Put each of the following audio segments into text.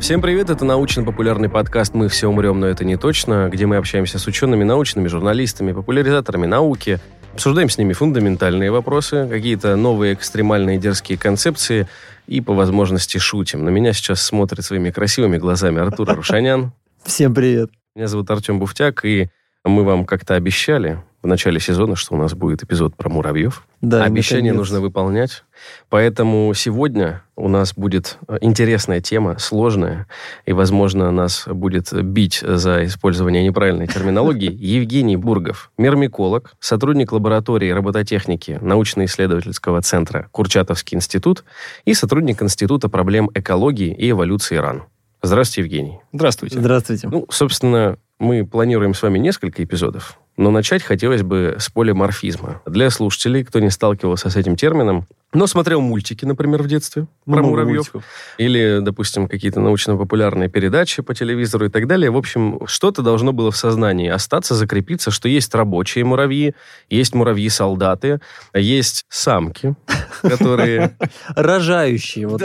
Всем привет, это научно-популярный подкаст «Мы все умрем, но это не точно», где мы общаемся с учеными, научными журналистами, популяризаторами науки, обсуждаем с ними фундаментальные вопросы, какие-то новые экстремальные дерзкие концепции и по возможности шутим. На меня сейчас смотрит своими красивыми глазами Артур Рушанян. Всем привет. Меня зовут Артем Буфтяк, и мы вам как-то обещали в начале сезона, что у нас будет эпизод про муравьев. Да, Обещание наконец. нужно выполнять. Поэтому сегодня у нас будет э, интересная тема, сложная, и, возможно, нас будет бить за использование неправильной терминологии Евгений Бургов, мирмиколог, сотрудник лаборатории робототехники научно-исследовательского центра Курчатовский институт и сотрудник Института проблем экологии и эволюции РАН. Здравствуйте, Евгений. Здравствуйте. Здравствуйте. Ну, собственно, мы планируем с вами несколько эпизодов, но начать хотелось бы с полиморфизма. Для слушателей, кто не сталкивался с этим термином, но смотрел мультики, например, в детстве про Много муравьев. мультиков. Или, допустим, какие-то научно-популярные передачи по телевизору и так далее. В общем, что-то должно было в сознании остаться, закрепиться, что есть рабочие муравьи, есть муравьи-солдаты, есть самки, которые... Рожающие, вот.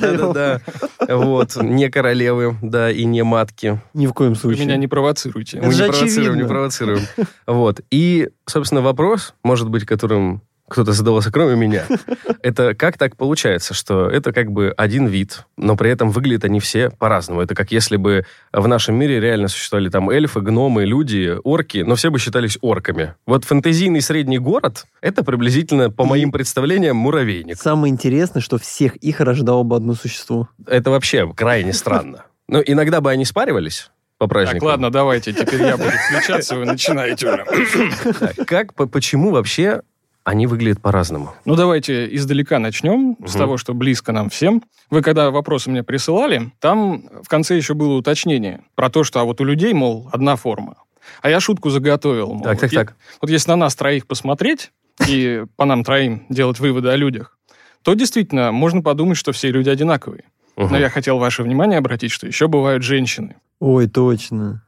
Да-да-да. Вот. Не королевы, да, и не матки. Ни в коем случае. меня не провоцируйте. Мы не провоцируем, не провоцируем. Вот. И, собственно, вопрос, может быть, которым кто-то задавался, кроме меня, это как так получается, что это как бы один вид, но при этом выглядят они все по-разному. Это как если бы в нашем мире реально существовали там эльфы, гномы, люди, орки, но все бы считались орками. Вот фэнтезийный средний город — это приблизительно, по моим представлениям, муравейник. Самое интересное, что всех их рождало бы одно существо. Это вообще крайне странно. Ну, иногда бы они спаривались по праздникам. Так, ладно, давайте, теперь я буду включаться, вы начинаете уже. Как, по- почему вообще они выглядят по-разному? Ну, давайте издалека начнем, с Мгм. того, что близко нам всем. Вы когда вопросы мне присылали, там в конце еще было уточнение про то, что а вот у людей, мол, одна форма. А я шутку заготовил. мол, Так, так, е- так. Вот если на нас троих посмотреть и по нам троим делать выводы о людях, то действительно можно подумать, что все люди одинаковые. Но я хотел ваше внимание обратить, что еще бывают женщины. Ой, точно.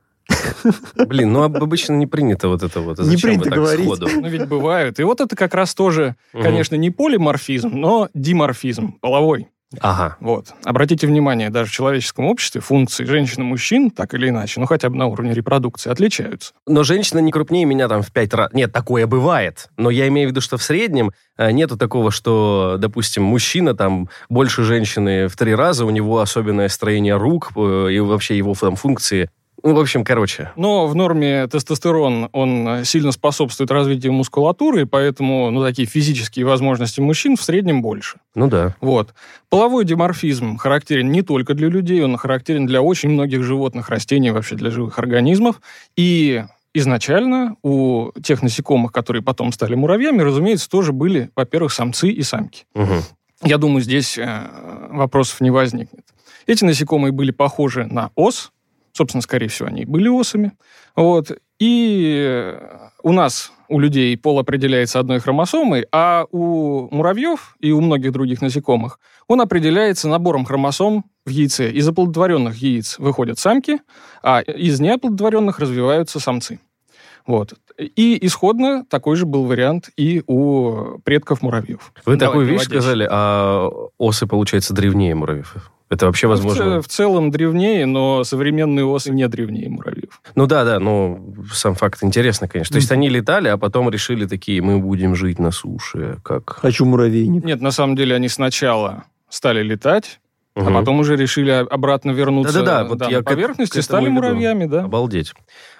Блин, ну об- обычно не принято вот это вот. Не Зачем принято вы так говорить. сходу? Ну, ведь бывают. И вот это как раз тоже, конечно, не полиморфизм, но диморфизм, половой. Ага. Вот. Обратите внимание, даже в человеческом обществе функции женщин и мужчин, так или иначе, ну хотя бы на уровне репродукции, отличаются. Но женщина не крупнее меня там в пять раз. Нет, такое бывает. Но я имею в виду, что в среднем э, нету такого, что, допустим, мужчина там больше женщины в три раза, у него особенное строение рук э, и вообще его там функции. Ну, в общем, короче. Но в норме тестостерон, он э, сильно способствует развитию мускулатуры, и поэтому ну, такие физические возможности мужчин в среднем больше. Ну да. Вот. Половой диморфизм характерен не только для людей, он характерен для очень многих животных, растений, вообще для живых организмов. И изначально у тех насекомых, которые потом стали муравьями, разумеется, тоже были, во-первых, самцы и самки. Мгм. Я думаю, здесь э, вопросов не возникнет. Эти насекомые были похожи на ос, собственно, скорее всего, они были осами. Вот. И э, у нас, у людей, пол определяется одной хромосомой, а у муравьев и у многих других насекомых он определяется набором хромосом в яйце. Из оплодотворенных яиц выходят самки, а из неоплодотворенных развиваются самцы. Вот. И исходно такой же был вариант и у предков муравьев. Вы Давай, такую вещь сказали, а осы, получается, древнее муравьев. Это вообще Ну, В, возможно? в целом древнее, но современные осы не древнее муравьев. Ну да, да, ну сам факт интересно, конечно. То есть они летали, а потом решили такие, мы будем жить на суше, как... Хочу муравейник. Нет, на самом деле они сначала стали летать, а Мгм. потом уже решили обратно вернуться Да-да-да, вот да, я на к- поверхность к и стали муравьями, да. Обалдеть.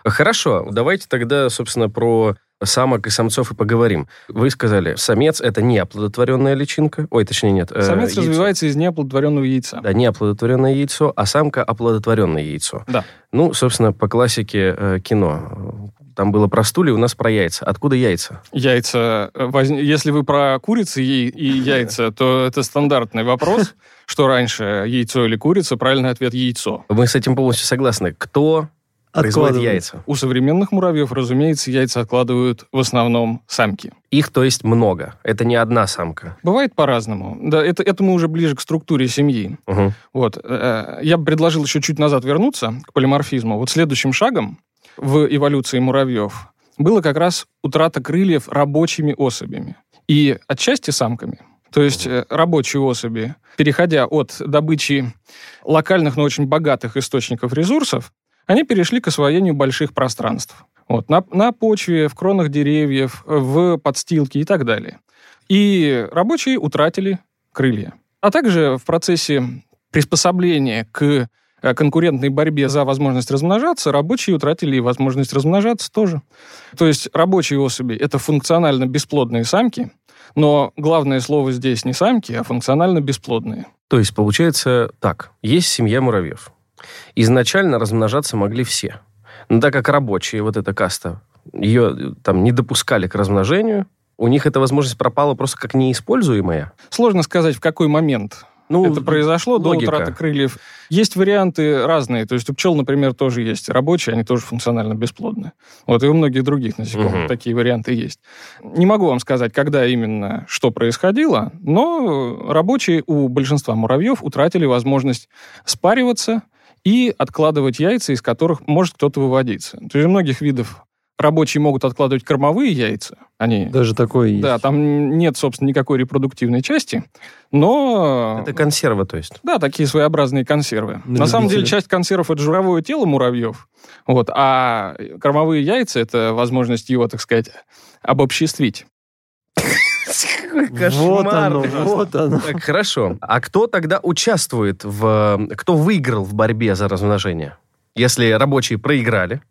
Хорошо, давайте тогда, собственно, про самок и самцов и поговорим. Вы сказали, самец — это не оплодотворенная личинка. Ой, точнее, нет. э, Самец яйцо. развивается из неоплодотворенного яйца. Да, не оплодотворенное яйцо, а самка — оплодотворенное яйцо. Да. Ну, собственно, по классике э, кино. Там было про стулья, у нас про яйца. Откуда яйца? Яйца. э, воз- Если вы про курицы и, и яйца, то это стандартный вопрос. Что раньше, яйцо или курица? Правильный ответ – яйцо. Мы с этим полностью согласны. Кто Откладывают. яйца? У современных муравьев, разумеется, яйца откладывают в основном самки. Их, то есть, много. Это не одна самка. Бывает по-разному. Да, это, это мы уже ближе к структуре семьи. Мгм. Вот. э, Я бы предложил еще чуть назад вернуться к полиморфизму. Вот следующим шагом в эволюции муравьев было как раз утрата крыльев рабочими особями. И отчасти самками. То есть э, рабочие особи, переходя от добычи локальных, но очень богатых источников ресурсов, они перешли к освоению больших пространств. Вот, на, на почве, в кронах деревьев, в подстилке и так далее. И рабочие утратили крылья. А также в процессе приспособления к э, конкурентной борьбе за возможность размножаться, рабочие утратили и возможность размножаться тоже. То есть рабочие особи — это функционально бесплодные самки, но главное слово здесь не самки, а функционально бесплодные. То есть получается так. Есть семья муравьев. Изначально размножаться могли все. Но так как рабочие, вот эта каста, ее там не допускали к размножению, у них эта возможность пропала просто как неиспользуемая. Сложно сказать, в какой момент ну, это произошло логика. до утраты крыльев. Есть варианты разные. То есть у пчел, например, тоже есть рабочие, они тоже функционально бесплодны. Вот и у многих других насекомых угу. такие варианты есть. Не могу вам сказать, когда именно что происходило, но рабочие у большинства муравьев утратили возможность спариваться и откладывать яйца, из которых может кто-то выводиться. То есть у многих видов рабочие могут откладывать кормовые яйца. Они, Даже такое есть. Да, там нет, собственно, никакой репродуктивной части, но... Это консервы, то есть? Да, такие своеобразные консервы. На, На самом деле, часть консервов — это жировое тело муравьев, вот, а кормовые яйца — это возможность его, так сказать, обобществить. Кошмар. Вот оно, вот оно. Так, хорошо. А кто тогда участвует в... Кто выиграл в борьбе за размножение? Если рабочие проиграли,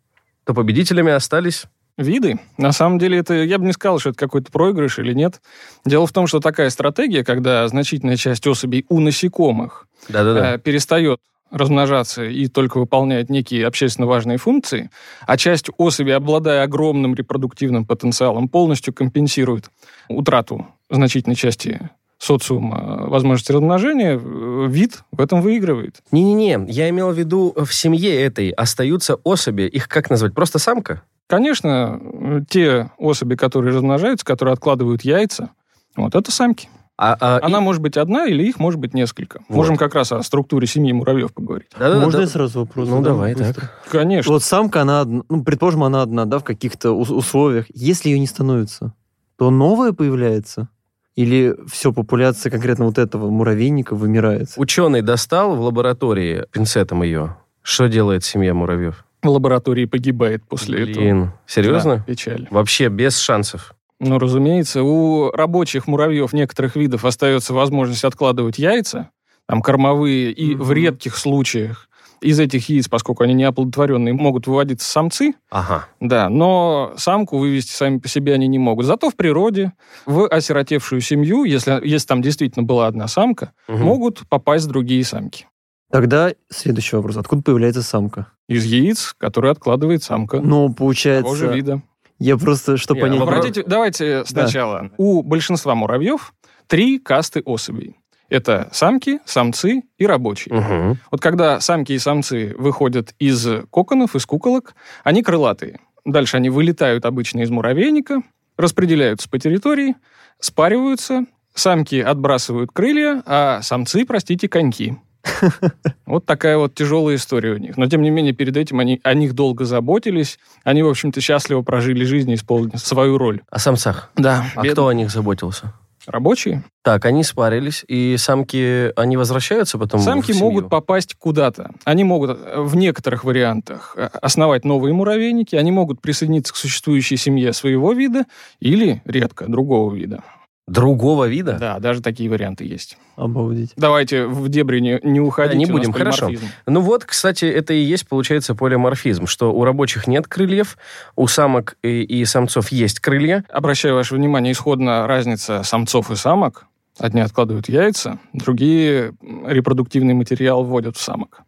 то победителями остались виды. На самом деле, это я бы не сказал, что это какой-то проигрыш или нет. Дело в том, что такая стратегия, когда значительная часть особей у насекомых Да-да-да. Э, перестает размножаться и только выполняет некие общественно важные функции, а часть особей, обладая огромным репродуктивным потенциалом, полностью компенсирует утрату значительной части социума возможности размножения, э, вид в этом выигрывает. Не-не-не, я имел в виду, в семье этой остаются особи, их как назвать, просто самка? Конечно, те особи, которые размножаются, которые откладывают яйца, вот это самки. А, а, Она и... может быть одна или их может быть несколько. Вот. Можем как раз о структуре семьи муравьев поговорить. Да, да, Можно да, я сразу вопрос? Ну, давай, быстро? так. Конечно. Вот самка, она, ну, предположим, она одна, да, в каких-то условиях. Если ее не становится, то новая появляется? Или все, популяция конкретно вот этого муравейника вымирает? Ученый достал в лаборатории пинцетом ее. Что делает семья муравьев? В лаборатории погибает после Блин, этого. Блин, серьезно? Да, печаль. Вообще без шансов. Ну, разумеется, у рабочих муравьев некоторых видов остается возможность откладывать яйца, там кормовые, и mm-hmm. в редких случаях из этих яиц, поскольку они неоплодотворенные, могут выводиться самцы. Ага. Да, но самку вывести сами по себе они не могут. Зато в природе, в осиротевшую семью, если, если там действительно была одна самка, угу. могут попасть другие самки. Тогда следующий вопрос. Откуда появляется самка? Из яиц, которые откладывает самка. Ну, получается... Того же вида. Я просто, что понять... Обратите, давайте сначала. Да. У большинства муравьев три касты особей. Это самки, самцы и рабочие. Угу. Вот когда самки и самцы выходят из коконов, из куколок, они крылатые. Дальше они вылетают обычно из муравейника, распределяются по территории, спариваются, самки отбрасывают крылья, а самцы, простите, коньки. Вот такая вот тяжелая история у них. Но, тем не менее, перед этим они о них долго заботились. Они, в общем-то, счастливо прожили жизнь и исполнили свою роль. О самцах? Да. А бедный. кто о них заботился? Рабочие? Так, они спарились, и самки, они возвращаются потом Самки могут попасть куда-то. Они могут э, в некоторых вариантах э, основать новые муравейники, они могут присоединиться к существующей семье своего вида или, редко, другого вида. Другого вида? Да, даже такие варианты есть. Обалдеть. Давайте в дебри не, не уходить. Да, не будем, хорошо. Ну вот, кстати, это и есть, получается, полиморфизм, что у рабочих нет крыльев, у самок и, и самцов есть крылья. Обращаю ваше внимание, исходно разница самцов и самок. Одни откладывают яйца, другие репродуктивный материал вводят в самок.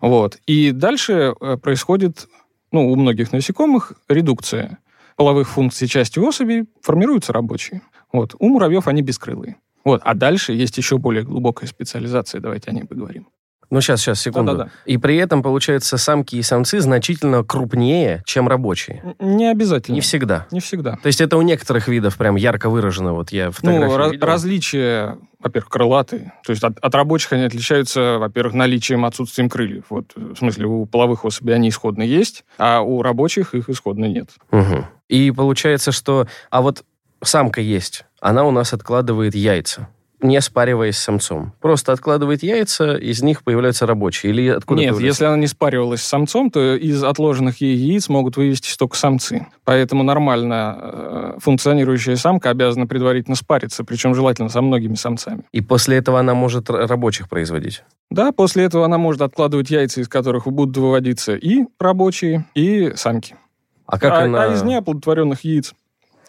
Вот. И дальше э, происходит, ну, у многих насекомых редукция половых функций части особей, формируются рабочие. Вот. У муравьев они бескрылые. Вот. А дальше есть еще более глубокая специализация. Давайте о ней поговорим. Ну, сейчас, сейчас, секунду. Да-да-да. И при этом, получается, самки и самцы значительно крупнее, чем рабочие. Не обязательно. Не всегда. Не всегда. То есть это у некоторых видов прям ярко выражено. Вот я фотографии Ну, ra- различия, во-первых, крылатые. То есть от, от рабочих они отличаются, во-первых, наличием, отсутствием крыльев. Вот, в смысле, у половых особей они исходно есть, а у рабочих их исходно нет. Угу. И получается, что... А вот самка есть, она у нас откладывает яйца. не спариваясь с самцом. Просто откладывает яйца, из них появляются рабочие. Или откуда Нет, если она не спаривалась с самцом, то из отложенных ей яиц могут вывестись только самцы. Поэтому нормально э, функционирующая самка обязана предварительно спариться, причем желательно со многими самцами. И после этого она может рабочих производить. Да, после этого она может откладывать яйца, из которых будут выводиться и рабочие, и самки. А как а, она... а из неоплодотворенных яиц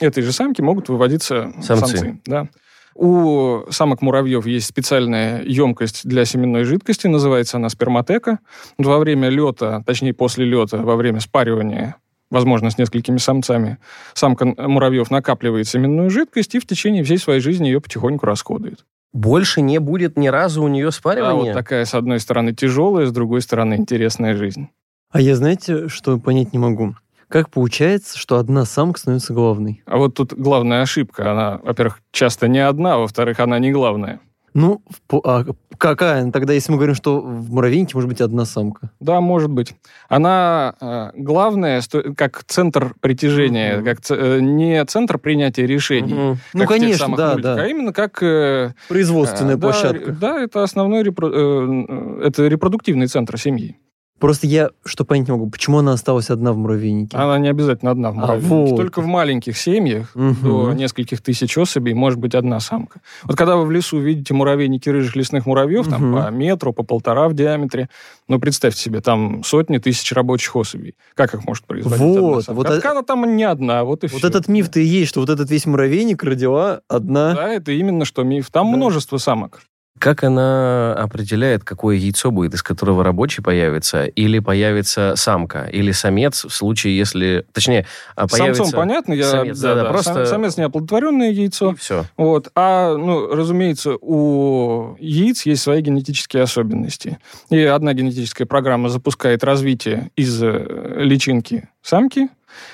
этой же самки могут выводиться Самцы. самцы. да. У самок муравьев есть специальная емкость для семенной жидкости, называется она сперматека. Во время лета, точнее после лета, во время спаривания, возможно, с несколькими самцами, самка муравьев накапливает семенную жидкость и в течение всей своей жизни ее потихоньку расходует. Больше не будет ни разу у нее А вот спаривания? такая, с одной стороны, тяжелая, с другой стороны, интересная жизнь. А я, знаете, что понять не могу? Как получается, что одна самка становится главной? А вот тут главная ошибка. Она, во-первых, часто не одна, а во-вторых, она не главная. Ну, а какая тогда, если мы говорим, что в муравейнике может быть одна самка? Да, может быть. Она э, главная, как центр притяжения, Мгм. как э, не центр принятия решений. Мгм. Ну, конечно, да, мультиках, да. А именно как... э, Производственная э, да, площадка. Да, это основной репро- э, это репродуктивный центр семьи. Просто я что понять не могу, почему она осталась одна в муравейнике? Она не обязательно одна в А, муравейнике. вот. Только в маленьких семьях Мгм. до нескольких тысяч особей может быть одна самка. Вот когда вы в лесу видите муравейники рыжих лесных муравьев, там Мгм. по метру, по полтора в диаметре, ну, представьте себе, там сотни тысяч рабочих особей. Как их может производить одна Вот, самка? вот А так она там не одна, вот и Вот все. этот миф-то и есть, что вот этот весь муравейник родила одна. Да, это именно что миф. Там Да. множество самок. Как она определяет, какое яйцо будет, из которого рабочий появится, или появится самка, или самец в случае, если... Точнее, а появится... Самцом понятно, я... самец, да-да, просто- Сам- Самец неоплодотворенное яйцо. Все. Вот. А, ну, разумеется, у яиц есть свои генетические особенности. И одна генетическая программа запускает развитие из э, личинки самки,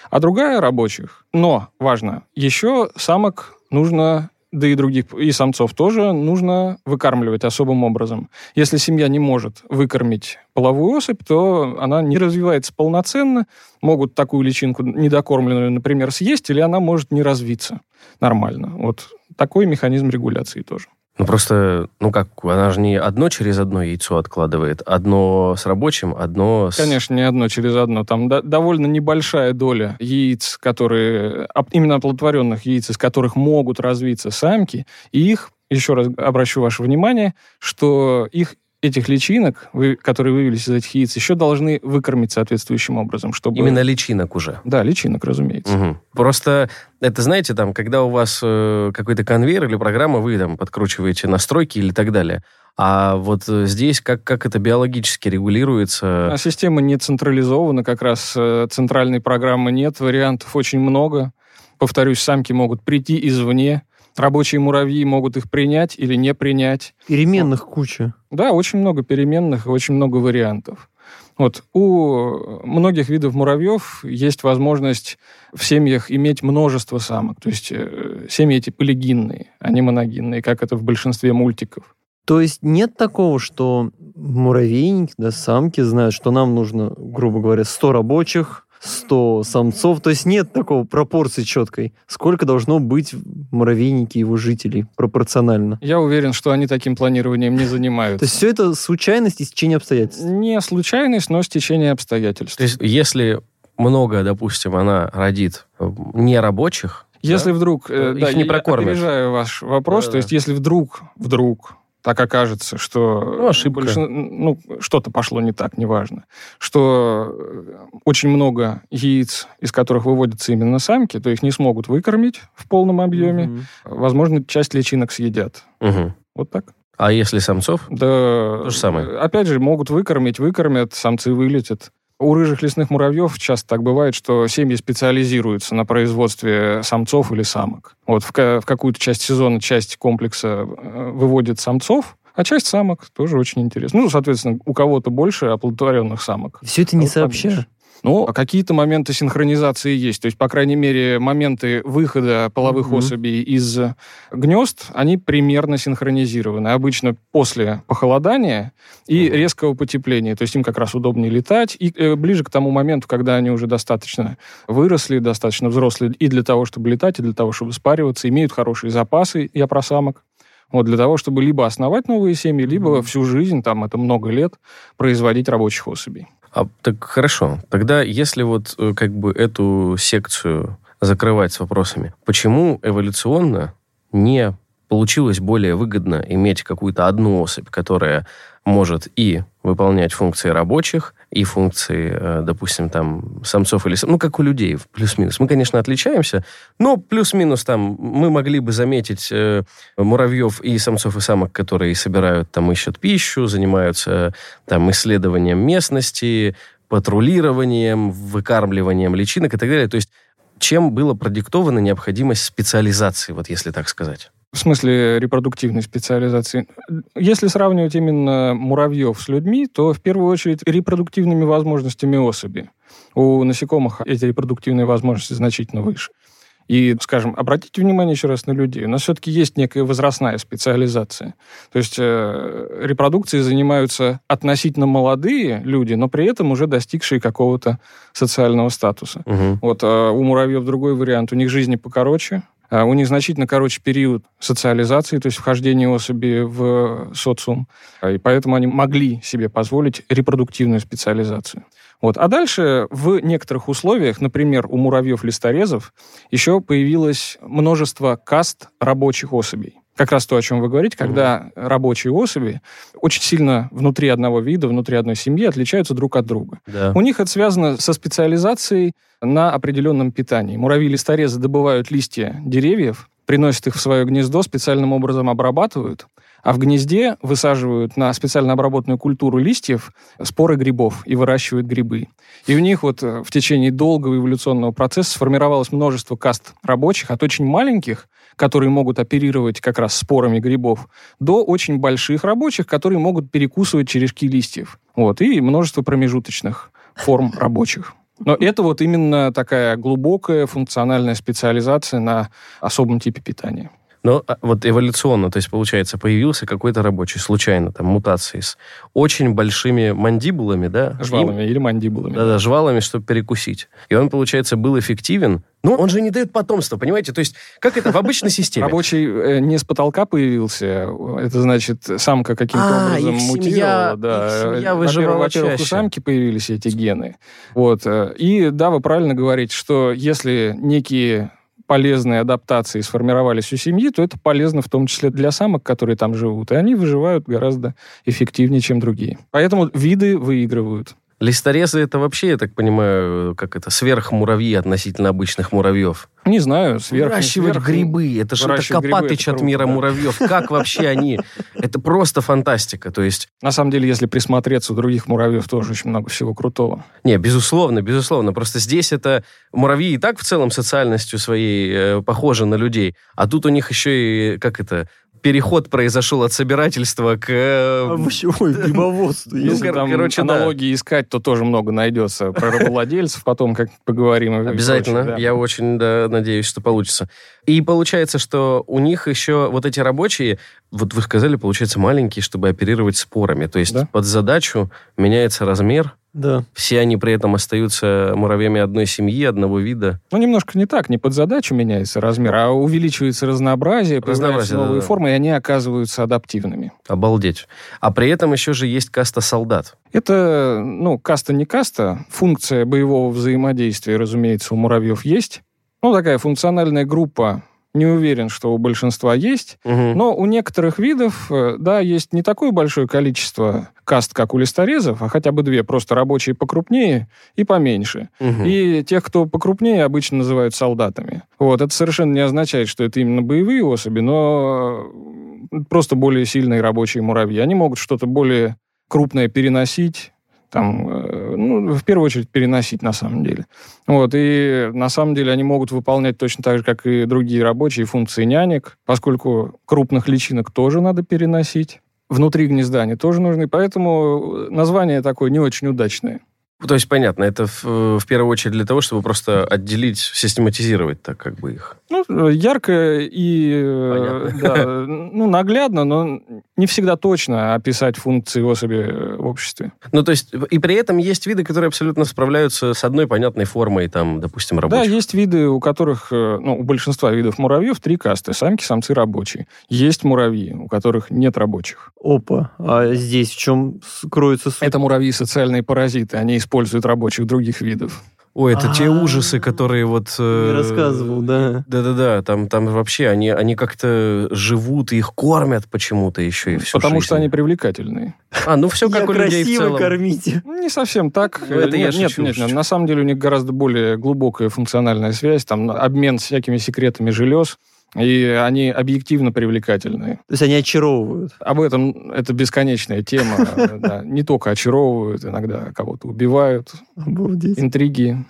а другая рабочих. Но, важно, еще самок нужно да и других, и самцов тоже нужно выкармливать особым образом. Если семья не может выкормить половую особь, то она не развивается полноценно, могут такую личинку недокормленную, например, съесть, или она может не развиться нормально. Вот такой механизм регуляции тоже. Ну просто, ну как, она же не одно через одно яйцо откладывает, одно с рабочим, одно с... Конечно, не одно через одно. Там до- довольно небольшая доля яиц, которые... Именно оплодотворенных яиц, из которых могут развиться самки, и их, еще раз обращу ваше внимание, что их этих личинок, вы- которые вывелись из этих яиц, еще должны выкормить соответствующим образом, чтобы... Именно личинок уже. Да, личинок, разумеется. Мгм. Просто это, знаете, там, когда у вас э, какой-то конвейер или программа, вы там подкручиваете настройки или так далее. А вот э, здесь как, как это биологически регулируется? А система не централизована, как раз э, центральной программы нет, вариантов очень много. Повторюсь, самки могут прийти извне, рабочие муравьи могут их принять или не принять. Переменных куча. Да, очень много переменных, и очень много вариантов. Вот у многих видов муравьев есть возможность в семьях иметь множество самок. То есть э, семьи эти полигинные, а не моногинные, как это в большинстве мультиков. То есть нет такого, что муравейник, да, самки знают, что нам нужно, грубо говоря, 100 рабочих, 100 самцов. То есть нет такого пропорции четкой. Сколько должно быть в муравейнике его жителей пропорционально. Я уверен, что они таким планированием не То занимаются. есть все это случайность и стечение обстоятельств. Не случайность, но стечение обстоятельств. То есть если много, допустим, она родит э, нерабочих, Если да, вдруг... э, Их да, не я прокормишь. опережаю ваш вопрос. Да-да-да. То есть если вдруг, вдруг так окажется, что... Ну, ошибка. Ну, что-то пошло не так, неважно. Что э, очень много яиц, из которых выводятся именно самки, то их не смогут выкормить в полном объеме. Мгм. Возможно, часть личинок съедят. Мгм. Вот так. а если самцов? Да, То же самое. э, Опять же, могут выкормить, выкормят, самцы вылетят. У рыжих лесных муравьев часто так бывает, что семьи специализируются на производстве самцов или самок. Вот в, в какую-то часть сезона часть комплекса э, выводит самцов, а часть самок тоже очень интересно. Ну, соответственно, у кого-то больше оплодотворенных самок. Все это не Вот сообща. Ну, а какие-то моменты синхронизации есть. То есть, по крайней мере, моменты выхода половых Мгм. особей из гнезд, они примерно синхронизированы. Обычно после похолодания и Мгм. резкого потепления. То есть им как раз удобнее летать. И э, ближе к тому моменту, когда они уже достаточно выросли, достаточно взрослые и для того, чтобы летать, и для того, чтобы спариваться, имеют хорошие запасы, я про самок. Вот для того, чтобы либо основать новые семьи, либо всю жизнь, там это много лет, производить рабочих особей. А, так хорошо. Тогда если вот э, как бы эту секцию закрывать с вопросами, почему эволюционно не получилось более выгодно иметь какую-то одну особь, которая может и выполнять функции рабочих, и функции, э, допустим, там, самцов или... Ну, как у людей, плюс-минус. Мы, конечно, отличаемся, но плюс-минус там мы могли бы заметить э, муравьев и самцов, и самок, которые собирают, там, ищут пищу, занимаются там исследованием местности, патрулированием, выкармливанием личинок и так далее. То есть чем была продиктована необходимость специализации, вот если так сказать? В смысле репродуктивной специализации. Если сравнивать именно муравьев с людьми, то в первую очередь репродуктивными возможностями особи. У насекомых эти репродуктивные возможности значительно выше. И, скажем, обратите внимание еще раз на людей. У нас все-таки есть некая возрастная специализация. То есть э, репродукцией занимаются относительно молодые люди, но при этом уже достигшие какого-то социального статуса. Угу. Вот э, у муравьев другой вариант. У них жизни покороче, у них значительно короче период социализации, то есть вхождения особи в социум. И поэтому они могли себе позволить репродуктивную специализацию. Вот. А дальше в некоторых условиях, например, у муравьев-листорезов, еще появилось множество каст рабочих особей. Как раз то, о чем вы говорите, когда mm-hmm. рабочие особи очень сильно внутри одного вида, внутри одной семьи отличаются друг от друга. Да. У них это связано со специализацией на определенном питании. Муравьи-листорезы добывают листья деревьев, приносят их в свое гнездо, специальным образом обрабатывают, а в гнезде высаживают на специально обработанную культуру листьев споры грибов и выращивают грибы. И у них вот э, в течение долгого эволюционного процесса сформировалось множество каст рабочих, от очень маленьких, которые могут оперировать как раз спорами грибов, до очень больших рабочих, которые могут перекусывать черешки листьев. Вот, и множество промежуточных форм рабочих. Но это вот именно такая глубокая функциональная специализация на особом типе питания. Но а, вот эволюционно, то есть, получается, появился какой-то рабочий, случайно, там, мутации с очень большими мандибулами, да? Жвалами и, или мандибулами. Да-да, жвалами, чтобы перекусить. И он, получается, был эффективен, но он же не дает потомства, понимаете? То есть, как это в обычной системе? Рабочий э, не с потолка появился, это значит, самка каким-то а, образом мутировала. Да. семья выживала Во-первых, у самки появились эти гены. Вот. Э, и да, вы правильно говорите, что если некие полезные адаптации сформировались у семьи, то это полезно в том числе для самок, которые там живут. И они выживают гораздо эффективнее, чем другие. Поэтому виды выигрывают. Листорезы это вообще, я так понимаю, как это, сверхмуравьи относительно обычных муравьев. Не знаю, сверх... Выращивать сверх... грибы, это же это Копатыч от мира да. муравьев. Как вообще они? Это просто фантастика, то есть... На самом деле, если присмотреться, у других муравьев тоже очень много всего крутого. Не, безусловно, безусловно. Просто здесь это... Муравьи и так в целом социальностью своей э, похожи на людей, а тут у них еще и, как это, переход произошел от собирательства к... Э, Овощевой грибоводству. Если там короче, аналогии искать, то тоже много найдется про рабовладельцев, потом как поговорим. Обязательно. Я очень надеюсь, что получится. И получается, что у них еще вот эти рабочие, вот вы сказали, получается, маленькие, чтобы оперировать спорами. То есть под задачу меняется размер, да. Все они при этом остаются муравьями одной семьи, одного вида. Ну, немножко не так. Не под задачу меняется размер, а увеличивается разнообразие, разнообразие новые да, формы, и они оказываются адаптивными. Обалдеть. А при этом еще же есть каста солдат. Это, ну, каста не каста. Функция боевого взаимодействия, разумеется, у муравьев есть. Ну, такая функциональная группа не уверен, что у большинства есть, угу. но у некоторых видов, э, да, есть не такое большое количество каст, как у листорезов, а хотя бы две, просто рабочие покрупнее и поменьше. Угу. И тех, кто покрупнее, обычно называют солдатами. Вот, это совершенно не означает, что это именно боевые особи, но просто более сильные рабочие муравьи. Они могут что-то более крупное переносить, там, э, ну, в первую очередь переносить на самом деле. Вот, и на самом деле они могут выполнять точно так же, как и другие рабочие функции нянек, поскольку крупных личинок тоже надо переносить. Внутри гнезда они тоже нужны, поэтому название такое не очень удачное. То есть, понятно, это в, в первую очередь для того, чтобы просто отделить, систематизировать так как бы их. Ну, ярко и да, ну, наглядно, но не всегда точно описать функции особи э, в обществе. Ну, то есть, и при этом есть виды, которые абсолютно справляются с одной понятной формой, там, допустим, рабочих. Да, есть виды, у которых, э, ну, у большинства видов муравьев три касты. Самки, самцы, рабочие. Есть муравьи, у которых нет рабочих. Опа, а здесь в чем кроется суть? Это муравьи социальные паразиты. Они используют рабочих других видов. Ой, это те А-а-а. ужасы, которые вот... Э, рассказывал, да. Да-да-да, там, там вообще они, они как-то живут, и их кормят почему-то еще и всю потому что жизнь. они привлекательные. А, ну все как у людей в красиво целом. кормите. Ну, Не совсем так. Ну, это я нет, нет, шучу, нет, нет. На самом деле у них гораздо более глубокая функциональная связь, там обмен всякими секретами желез, и они объективно привлекательные. То есть они очаровывают. Об этом это бесконечная тема. Не только очаровывают, иногда кого-то убивают, Обалдеть. интриги.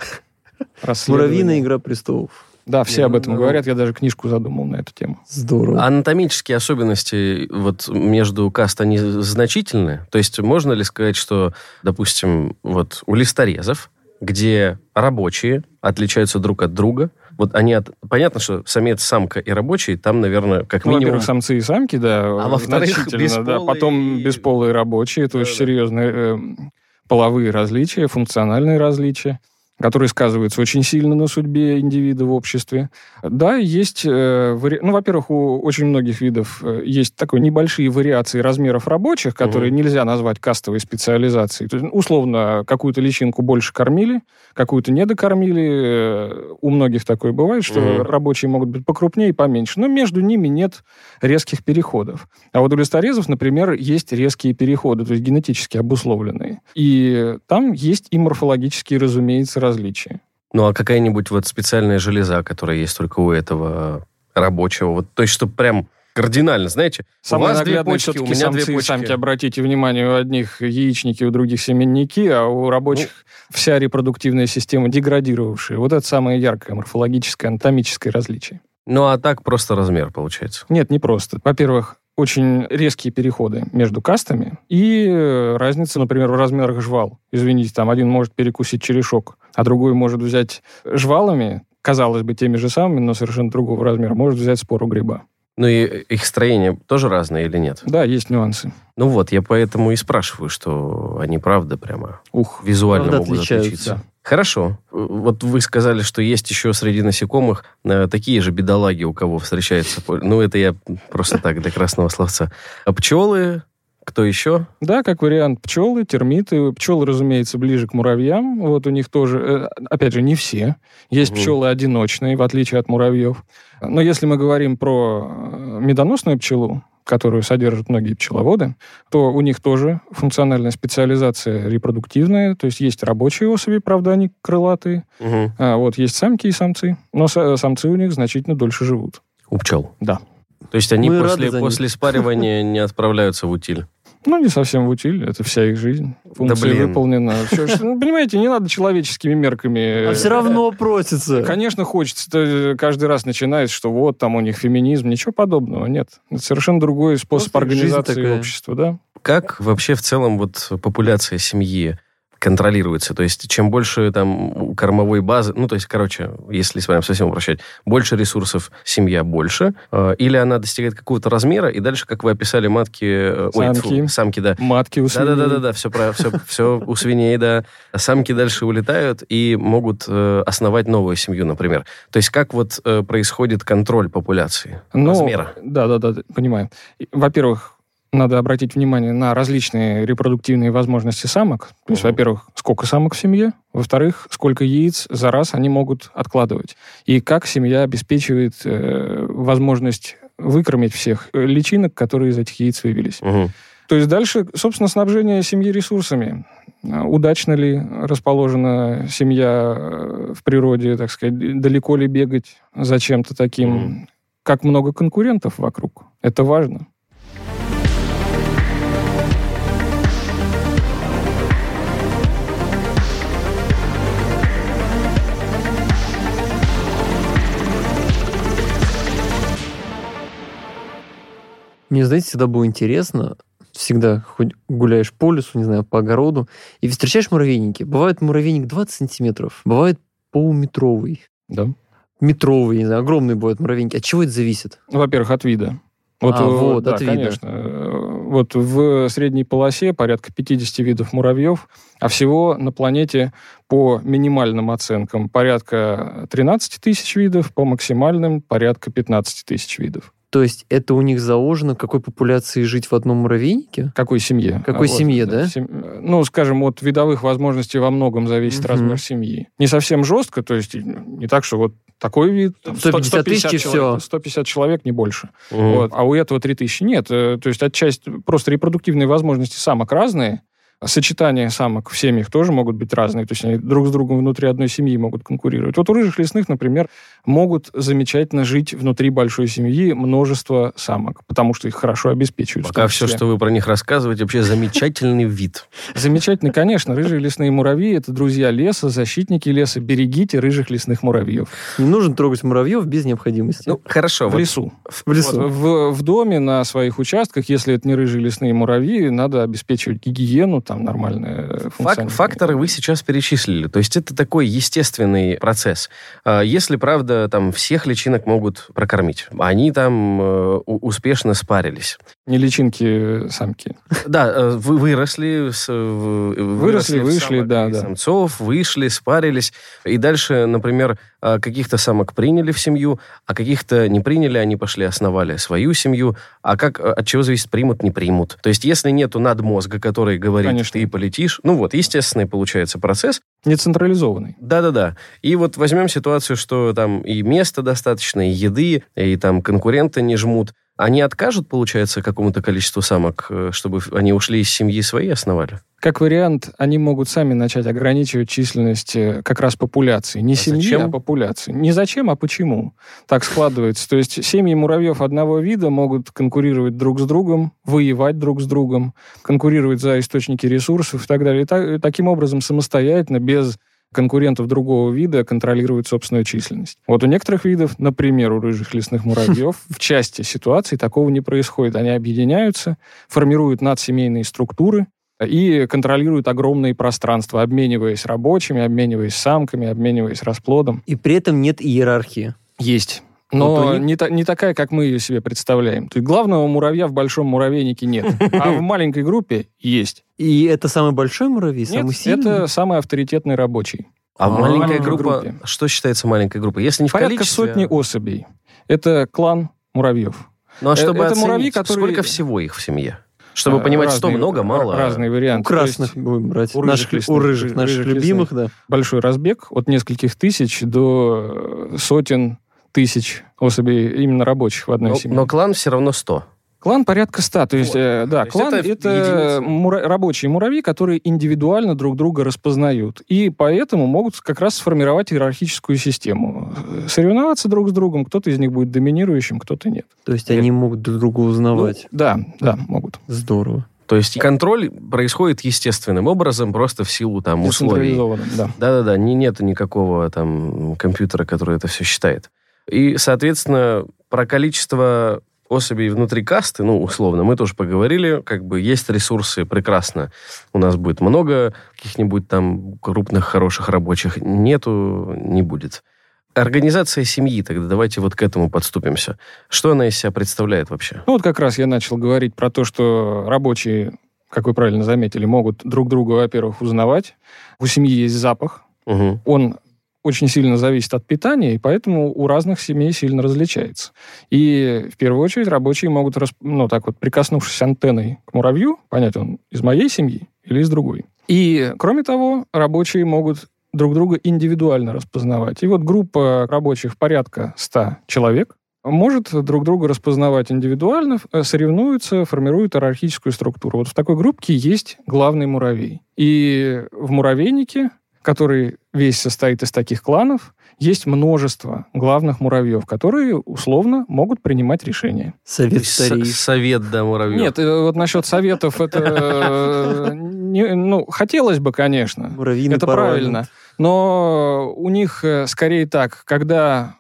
Муравьиная игра престолов. Да, все Я об этом говорят. Я даже книжку задумал на эту тему. Здорово. Анатомические особенности вот между каст, они значительны? То есть можно ли сказать, что, допустим, вот у листорезов, где рабочие отличаются друг от друга, вот они от... Понятно, что самец, самка и рабочий, там, наверное, как Ну, минимум... во-первых, самцы и самки, да. А во-вторых, значительно, да. бесполые Потом бесполые рабочие. Это очень Да-да. серьезные э, половые различия, функциональные различия которые сказываются очень сильно на судьбе индивида в обществе. Да, есть, э, ну, во-первых, у очень многих видов э, есть такой небольшие вариации размеров рабочих, которые нельзя назвать кастовой специализацией. То есть, условно, какую-то личинку больше кормили, какую-то не докормили. Э, У многих такое бывает, что Мгм. рабочие могут быть покрупнее и поменьше, но между ними нет резких переходов. А вот у листорезов, например, есть резкие переходы, то есть генетически обусловленные. И там есть и морфологические, разумеется, различия. Ну, а какая-нибудь вот специальная железа, которая есть только у этого рабочего, вот, то есть, чтобы прям кардинально, знаете, Самое у вас две почки, у меня две самцы и почки. самки. Обратите внимание, у одних яичники, у других семенники, а у рабочих Ну. вся репродуктивная система деградировавшая. Вот это самое яркое морфологическое, анатомическое различие. Ну, а так просто размер получается. Нет, не просто. Во-первых, очень резкие переходы между кастами и э, разница, например, в размерах жвал. Извините, там один может перекусить черешок, а другой может взять жвалами, казалось бы, теми же самыми, но совершенно другого размера, может взять спору гриба. Ну, и их строение тоже разное или нет? Да, есть нюансы. Ну вот, я поэтому и спрашиваю, что они правда прямо Ух, визуально Правда могут отличаются. отличиться. Хорошо. Вот вы сказали, что есть еще среди насекомых э, такие же бедолаги, у кого встречается... Ну, это я просто так, для красного словца. А пчелы, кто еще? Да, как вариант пчелы, термиты. Пчелы, разумеется, ближе к муравьям. Вот у них тоже, э, опять же, не все. Есть Мгм. пчелы одиночные, в отличие от муравьев. Но если мы говорим про э, медоносную пчелу, которую содержат многие пчеловоды, то у них тоже функциональная специализация репродуктивная, то есть есть рабочие особи, правда, они крылатые, Мгм. а вот есть самки и самцы, но са- самцы у них значительно дольше живут. У пчел. Да. То есть они Мы после, после спаривания не отправляются в утиль. Ну, не совсем в утиль, это вся их жизнь. Функция блин. выполнена. Всё, что- ну, понимаете, не надо человеческими мерками. А все равно просится. Конечно, хочется. Ты каждый раз начинает, что вот там у них феминизм. Ничего подобного, нет. Это совершенно другой способ Просто организации общества, да. Как вообще в целом вот популяция семьи контролируется? То есть чем больше там кормовой базы, ну, то есть, короче, если с вами совсем упрощать, больше ресурсов семья больше, э, или она достигает какого-то размера, и дальше, как вы описали, матки... э, ой, фу, Самки. самки, да. Матки у свиней. Да-да-да, все, про, все, все у свиней, да. Самки дальше улетают и могут э, основать новую семью, например. То есть как вот э, происходит контроль популяции? Ну, размера? Да, да, да, понимаю. Во-первых, надо обратить внимание на различные репродуктивные возможности самок. То есть, Мгм. во-первых, сколько самок в семье, во-вторых, сколько яиц за раз они могут откладывать. И как семья обеспечивает э, возможность выкормить всех э, личинок, которые из этих яиц вывелись. Мгм. То есть дальше, собственно, снабжение семьи ресурсами. А, Удачно ли расположена семья э, в природе, так сказать, далеко ли бегать за чем-то таким, Мгм. как много конкурентов вокруг. Это важно. Мне, знаете, всегда было интересно, всегда хоть гуляешь по лесу, не знаю, по огороду, и встречаешь муравейники. Бывает муравейник 20 сантиметров, бывает полуметровый, Да. метровый, не знаю, огромные бывают муравейники. От чего это зависит? Во-первых, от вида. Вот, А, вот, да, от вида. конечно. Э, Вот в средней полосе порядка 50 видов муравьев, а всего на планете по минимальным оценкам порядка 13 тысяч видов, по максимальным порядка 15 тысяч видов. То есть это у них заложено, какой популяции жить в одном муравейнике? Какой семье? Какой Вот, семье, да? сем- Ну, скажем, от видовых возможностей во многом зависит Мгм. размер семьи. Не совсем жестко, то есть не так, что вот такой вид... там, 150 тысяч и человек, всё. 150 человек, не больше. Мгм. Вот. А у этого 3000 нет. Э, То есть отчасти просто репродуктивные возможности самок разные. Сочетания самок в семьях тоже могут быть разные. То есть они друг с другом внутри одной семьи могут конкурировать. Вот у рыжих лесных, например, могут замечательно жить внутри большой семьи множество самок, потому что их хорошо обеспечивают. Пока все, что вы про них рассказываете, вообще замечательный вид. Замечательно, конечно. Рыжие лесные муравьи – это друзья леса, защитники леса. Берегите рыжих лесных муравьев. Не нужно трогать муравьев без необходимости. Ну, хорошо. В вот лесу. в лесу. Вот в, в доме, на своих участках, если это не рыжие лесные муравьи, надо обеспечивать гигиену, там нормальное Фак- функционирование. факторы вы сейчас перечислили. То есть это такой естественный процесс. А Если, правда, там всех личинок могут прокормить, они там э, успешно спарились. Не личинки, самки. Да, э, вы выросли, с- в- Выросли, в вышли, да, да. самцов, вышли, спарились. И дальше, например, э, каких-то самок приняли в семью, а каких-то не приняли, они пошли, основали свою семью. А как, э, от чего зависит, примут, не примут? То есть если нету надмозга, который говорит, Конечно. ты полетишь, ну вот, естественный получается процесс. Нецентрализованный. Да-да-да. И вот возьмем ситуацию, что там и места достаточно, и еды, и там конкуренты не жмут. Они откажут, получается, какому-то количеству самок, э, чтобы они ушли из семьи своей и основали? Как вариант, они могут сами начать ограничивать численность э, как раз популяции. Не А семьи, зачем? а популяции. Не зачем, а почему. Так складывается. То есть семьи муравьев одного вида могут конкурировать друг с другом, воевать друг с другом, конкурировать за источники ресурсов и так далее. И та- и таким образом самостоятельно, без конкурентов другого вида контролировать собственную численность. Вот у некоторых видов, например, у рыжих лесных муравьев, в части ситуаций такого не происходит. Они объединяются, формируют надсемейные структуры, и контролируют огромные пространства, обмениваясь рабочими, обмениваясь самками, обмениваясь расплодом. И при этом нет иерархии. Есть. Но Вот у не, та- не такая, как мы ее себе представляем. То есть главного муравья в большом муравейнике нет, а в маленькой группе есть. И это самый большой муравей, самый сильный? это самый авторитетный рабочий. А, А, маленькая маленькой группа, группе. что считается маленькой группой? Если не в Порядка количестве... сотни особей. Это клан муравьев. Ну, а чтобы это оценить, муравьи, которые- сколько всего их в семье? Чтобы понимать, что Разные- много, мало. Разные У варианты. Есть красных будем брать. у Наших- рыжих у лесных, рыжих, ры- наших рыжих любимых, да. большой разбег от нескольких тысяч до э, сотен тысяч особей именно рабочих в одной Но, семье. но клан все равно 100. Клан порядка ста. То есть, Вот. э, да, То есть клан это это, единицы. мура- рабочие муравьи, которые индивидуально друг друга распознают. И поэтому могут как раз сформировать иерархическую систему. Соревноваться друг с другом. Кто-то из них будет доминирующим, кто-то нет. То есть они могут друг друга узнавать. Да, да, могут. Здорово. То есть контроль происходит естественным образом, просто в силу там условий. Да. Да-да-да, не, нет никакого там компьютера, который это все считает. И, соответственно, про количество особей внутри касты, ну, условно, мы тоже поговорили, как бы есть ресурсы, прекрасно. У нас будет много каких-нибудь там крупных, хороших рабочих. Нету, не будет. Организация семьи, тогда давайте вот к этому подступимся. Что она из себя представляет вообще? Ну вот как раз я начал говорить про то, что рабочие, как вы правильно заметили, могут друг друга, во-первых, узнавать. У семьи есть запах. Угу. Он очень сильно зависит от питания, и поэтому у разных семей сильно различается. И в первую очередь рабочие могут, ну так вот, прикоснувшись антенной к муравью, понять, он из моей семьи или из другой. И, кроме того, рабочие могут друг друга индивидуально распознавать. И вот группа рабочих порядка 100 человек может друг друга распознавать индивидуально, э, соревнуются, формируют иерархическую структуру. Вот в такой группке есть главный муравей. И в муравейнике, который весь состоит из таких кланов, есть множество главных муравьев, которые условно могут принимать решения. Совет С- старейшин. совет, да, муравьев. Нет, э, вот насчет советов это... э, не- Ну, хотелось бы, конечно. Муравьиный Это парламент. правильно. Но у них э, скорее так, когда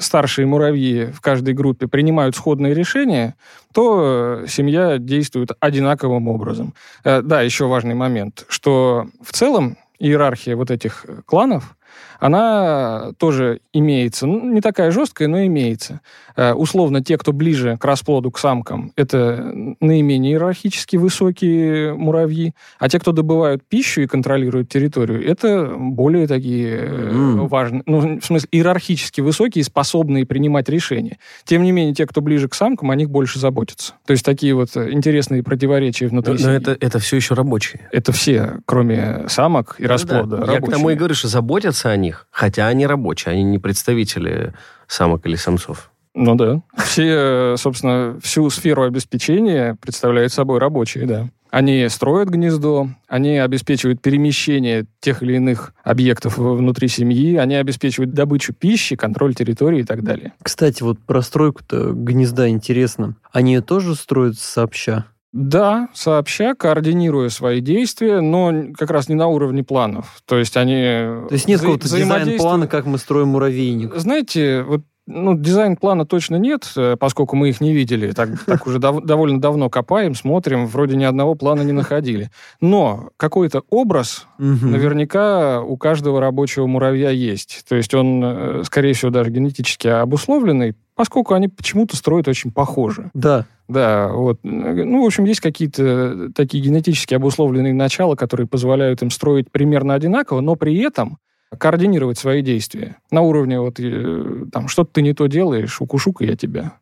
старшие муравьи в каждой группе принимают сходные решения, то семья действует одинаковым образом. Да, еще важный момент, что в целом иерархия вот этих э, кланов она тоже имеется. Ну, не такая жесткая, но имеется. Э, условно, те, кто ближе к расплоду, к самкам, это наименее иерархически высокие муравьи, а те, кто добывают пищу и контролируют территорию, это более такие mm. важные, ну, в смысле, иерархически высокие, способные принимать решения. Тем не менее, те, кто ближе к самкам, о них больше заботятся. То есть такие вот интересные противоречия внутри Но, но это, это все еще рабочие. Это все, кроме самок и расплода, да, да. Я к тому и говорю, что заботятся о них, хотя они рабочие, они не представители самок или самцов. Ну да. Все, собственно, всю сферу обеспечения представляют собой рабочие, да. Они строят гнездо, они обеспечивают перемещение тех или иных объектов внутри семьи, они обеспечивают добычу пищи, контроль территории и так далее. Кстати, вот про стройку-то гнезда интересно. Они тоже строят сообща? Да, сообща, координируя свои действия, но как раз не на уровне планов. То есть они... То есть нет какого-то дизайн-плана, как мы строим муравейник? Знаете, вот ну, дизайн-плана точно нет, э, поскольку мы их не видели. Так, так уже дов- довольно давно копаем, смотрим, вроде ни одного плана не находили. Но какой-то образ наверняка у каждого рабочего муравья есть. То есть он, э, скорее всего, даже генетически обусловленный, поскольку они почему-то строят очень похоже. Да. Да, вот. Ну, в общем, есть какие-то такие генетически обусловленные начала, которые позволяют им строить примерно одинаково, но при этом координировать свои действия на уровне вот э, там что-то ты не то делаешь, укушу-ка я тебя.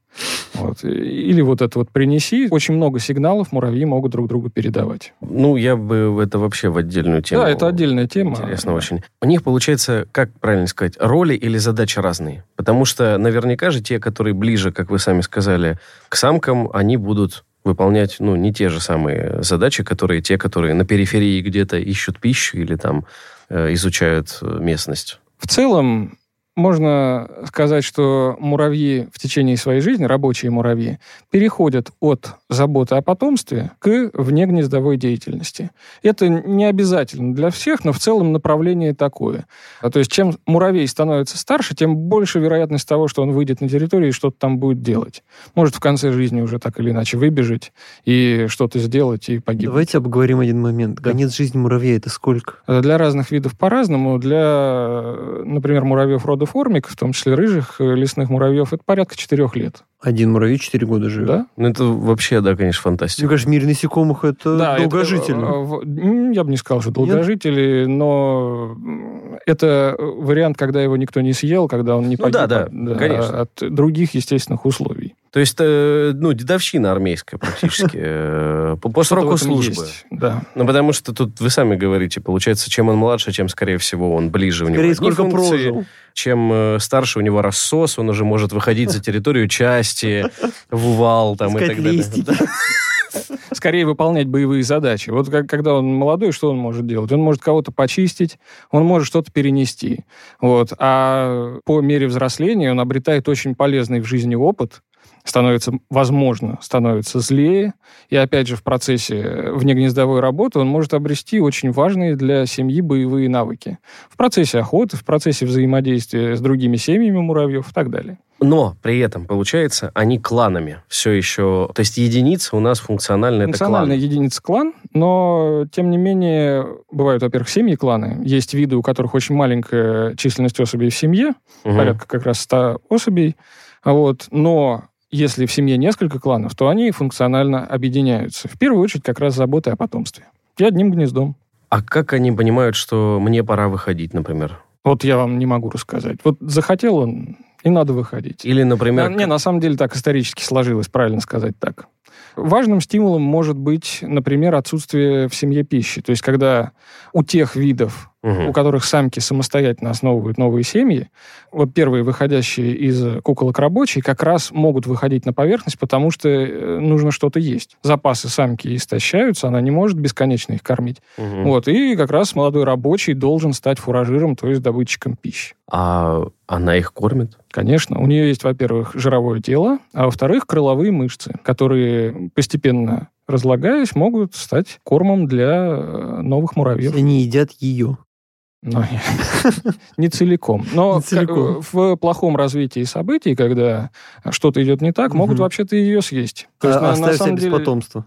Вот. Или вот это вот принеси. Очень много сигналов муравьи могут друг другу передавать. Ну, я бы это вообще в отдельную тему. Да, это отдельная тема. Интересно да. очень. У них получается, как правильно сказать, роли или задачи разные. Потому что наверняка же те, которые ближе, как вы сами сказали, к самкам, они будут выполнять, ну, не те же самые задачи, которые те, которые на периферии где-то ищут пищу или там Э, изучают э, местность? В целом, можно сказать, что муравьи в течение своей жизни, рабочие муравьи, переходят от заботы о потомстве к внегнездовой деятельности. Это не обязательно для всех, но в целом направление такое. А то есть чем муравей становится старше, тем больше вероятность того, что он выйдет на территорию и что-то там будет делать. Может в конце жизни уже так или иначе выбежать и что-то сделать и погибнуть. Давайте обговорим один момент. Да. Конец жизни муравья это сколько? Для разных видов по-разному. Для, например, муравьев рода формик, в том числе рыжих э, лесных муравьев, это порядка четырех лет. Один муравей четыре года живет. Да? Ну, это вообще, да, конечно, фантастика. Мне кажется, в мире насекомых это да, долгожители. Это, я бы не сказал, что долгожители, Нет? но это вариант, когда его никто не съел, когда он не ну, да, да, да, конечно. от других естественных условий. То есть, э, ну, дедовщина армейская практически. Э, по сроку службы. Да. Ну, потому что тут вы сами говорите, получается, чем он младше, чем, скорее всего, он ближе у него. Скорее, сколько прожил. Чем э, старше у него рассос, он уже может выходить за территорию части, в увал там и так далее. скорее выполнять боевые задачи. Вот как, когда он молодой, что он может делать? Он может кого-то почистить, он может что-то перенести. Вот. А по мере взросления он обретает очень полезный в жизни опыт, становится, возможно, становится злее. И опять же, в процессе внегнездовой работы он может обрести очень важные для семьи боевые навыки. В процессе охоты, в процессе взаимодействия с другими семьями муравьев и так далее. Но при этом, получается, они кланами все еще... То есть единица у нас функциональная Функциональная это клан. единица клан, но, тем не менее, бывают, во-первых, семьи кланы. Есть виды, у которых очень маленькая численность особей в семье, угу. порядка как раз 100 особей. Вот. Но если в семье несколько кланов, то они функционально объединяются. В первую очередь как раз заботой о потомстве. И одним гнездом. А как они понимают, что мне пора выходить, например? Вот я вам не могу рассказать. Вот захотел он, и надо выходить. Или, например... Не, на самом деле так исторически сложилось, правильно сказать так. Важным стимулом может быть, например, отсутствие в семье пищи. То есть, когда у тех видов, угу. у которых самки самостоятельно основывают новые семьи, вот первые выходящие из куколок рабочие как раз могут выходить на поверхность, потому что э, нужно что-то есть. Запасы самки истощаются, она не может бесконечно их кормить. Угу. Вот, и как раз молодой рабочий должен стать фуражиром, то есть добытчиком пищи. А она их кормит? Конечно. У нее есть, во-первых, жировое тело, а во-вторых, крыловые мышцы, которые постепенно разлагаясь, могут стать кормом для э, новых муравьев. Они едят ее. Ну, не целиком. Но не целиком. в плохом развитии событий, когда что-то идет не так, могут вообще-то ее съесть. То есть, а, на, на самом деле... без потомства.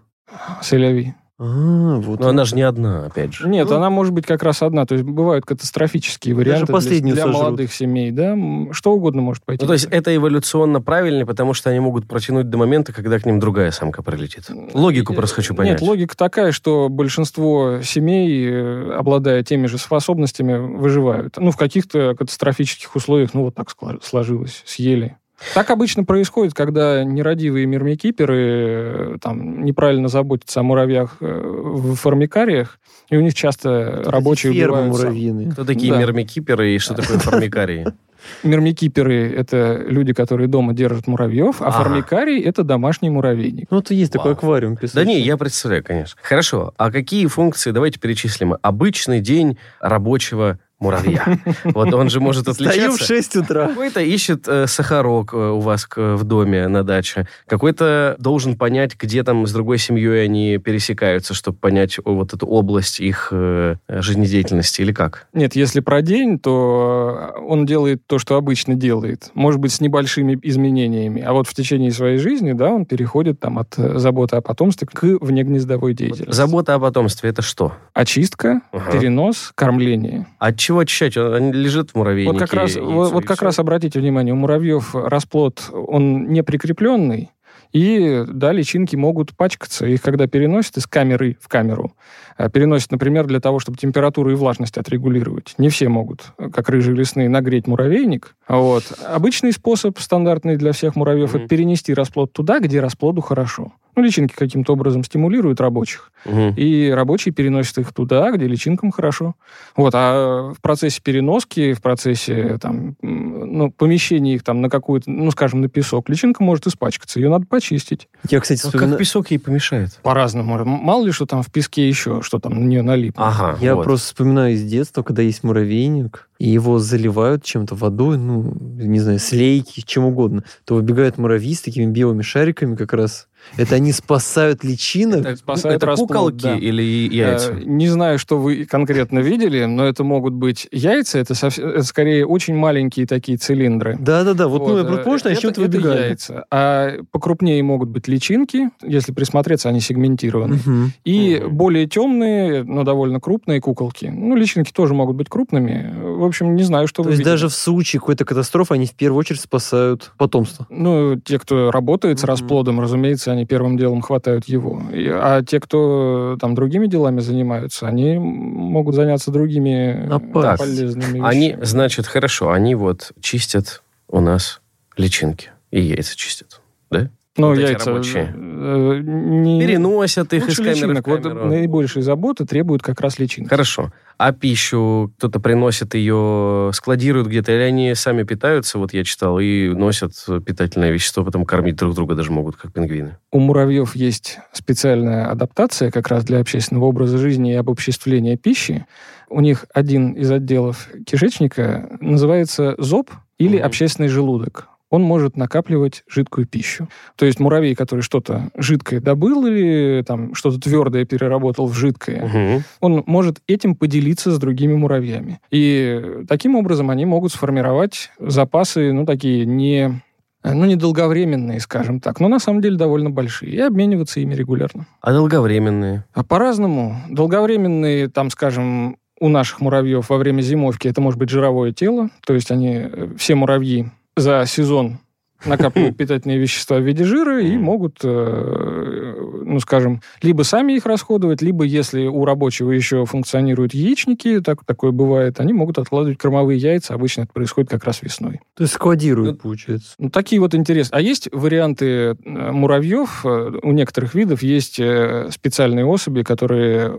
Селяви. А, вот. Но она же не одна, опять же. Нет, Ну. она может быть как раз одна. То есть бывают катастрофические варианты для- для, сожрут. молодых семей, да. Что угодно может пойти. Ну, то есть это эволюционно правильнее, потому что они могут протянуть до момента, когда к ним другая самка прилетит. Логику просто хочу понять. Нет, логика такая, что большинство семей, э, обладая теми же способностями, выживают. Ну, в каких-то катастрофических условиях, ну, вот так сложилось, съели. Так обычно происходит, когда нерадивые мирмикиперы э, там, неправильно заботятся о муравьях э, в формикариях, и у них часто рабочие Фермы муравьиные. Кто такие Да. мирмикиперы и что такое формикарии? Мирмикиперы — это люди, которые дома держат муравьев, а Ага. формикарий — это домашний муравейник. Ну, это есть такой Вау. аквариум Да песочный. не, я представляю, конечно. Хорошо, а какие функции, давайте перечислим. Обычный день рабочего муравья. Вот он же может Встаю в отличаться. 6 утра. Какой-то ищет э, сахарок э, у вас к- в доме на даче. Какой-то должен понять, где там с другой семьей они пересекаются, чтобы понять о, вот эту область их э, жизнедеятельности или как? Нет, если про день, то он делает то, что обычно делает. Может быть, с небольшими изменениями. А вот в течение своей жизни, да, он переходит там от заботы о потомстве к внегнездовой деятельности. Забота о потомстве это что? Очистка, Ага. перенос, кормление. От чего очищать? Он лежит в муравейнике. Вот как раз, яйцо, вот, вот как раз обратите внимание, у муравьев расплод, он не прикрепленный, и, да, личинки могут пачкаться. Их когда переносят из камеры в камеру, э, переносят, например, для того, чтобы температуру и влажность отрегулировать. Не все могут, э, как рыжие лесные, нагреть муравейник. Вот. Обычный способ, стандартный для всех муравьев, Мгм. это перенести расплод туда, где расплоду хорошо. Ну, личинки каким-то образом стимулируют рабочих, Мгм. и рабочие переносят их туда, где личинкам хорошо. Вот, а в процессе переноски, в процессе там, ну, помещения их там на какую-то, ну, скажем, на песок, личинка может испачкаться, ее надо почистить. Я, кстати, Ну, вспоминаю... Как песок ей помешает? По-разному. Мало ли, что там в песке еще, что там на нее налипло. Ага, Я вот. просто вспоминаю из детства, когда есть муравейник, и его заливают чем-то водой, ну, не знаю, слейки, чем угодно, то выбегают муравьи с такими белыми шариками как раз. Это они спасают личинок. Это, спасает это расплод, куколки да. или яйца? Э, Не знаю, что вы конкретно видели, но это могут быть яйца, это, совсем- это скорее очень маленькие такие цилиндры. Да-да-да, вот, ну, я э, просто помню, что они это- чем-то это выбегали. яйца. А покрупнее могут быть личинки, если присмотреться, они сегментированы. Мгм. И Мгм. более темные, но довольно крупные куколки. Ну, личинки тоже могут быть крупными. В общем, не знаю, что То вы есть видели. даже в случае какой-то катастрофы они в первую очередь спасают потомство. Ну, те, кто работает с расплодом, разумеется, они первым делом хватают его. И- а те, кто там другими делами занимаются, они могут заняться другими э, Опасно. полезными Они, вещами. значит, хорошо, они вот чистят у нас личинки и яйца чистят, да? Ну, вот яйца... рабочие. э, не... Переносят их из Лучше камеры в личинок. Вот камеру. наибольшей заботы требуют как раз личинки. Хорошо. А пищу кто-то приносит ее, складирует где-то, или они сами питаются, вот я читал, и носят питательное вещество, потом кормить друг друга даже могут, как пингвины. У муравьев есть специальная адаптация как раз для общественного образа жизни и обобществления пищи. У них один из отделов кишечника называется зоб или Мгм. общественный желудок. Он может накапливать жидкую пищу. То есть муравей, который что-то жидкое добыл или там что-то твердое переработал в жидкое, Мгм. он может этим поделиться с другими муравьями. И таким образом они могут сформировать запасы, ну, такие не ну, недолговременные, скажем так, но на самом деле довольно большие, и обмениваться ими регулярно. А долговременные? А по-разному. Долговременные, там, скажем, у наших муравьев во время зимовки это может быть жировое тело, то есть они, э, все муравьи за сезон накапливают питательные вещества в виде жира и могут, э, ну, скажем, либо сами их расходовать, либо, если у рабочего еще функционируют яичники, так, такое бывает, они могут откладывать кормовые яйца. Обычно это происходит как раз весной. То есть складируют, Ну, получается. Ну, такие вот интересные. А есть варианты э, муравьев. э, У некоторых видов есть специальные особи, которые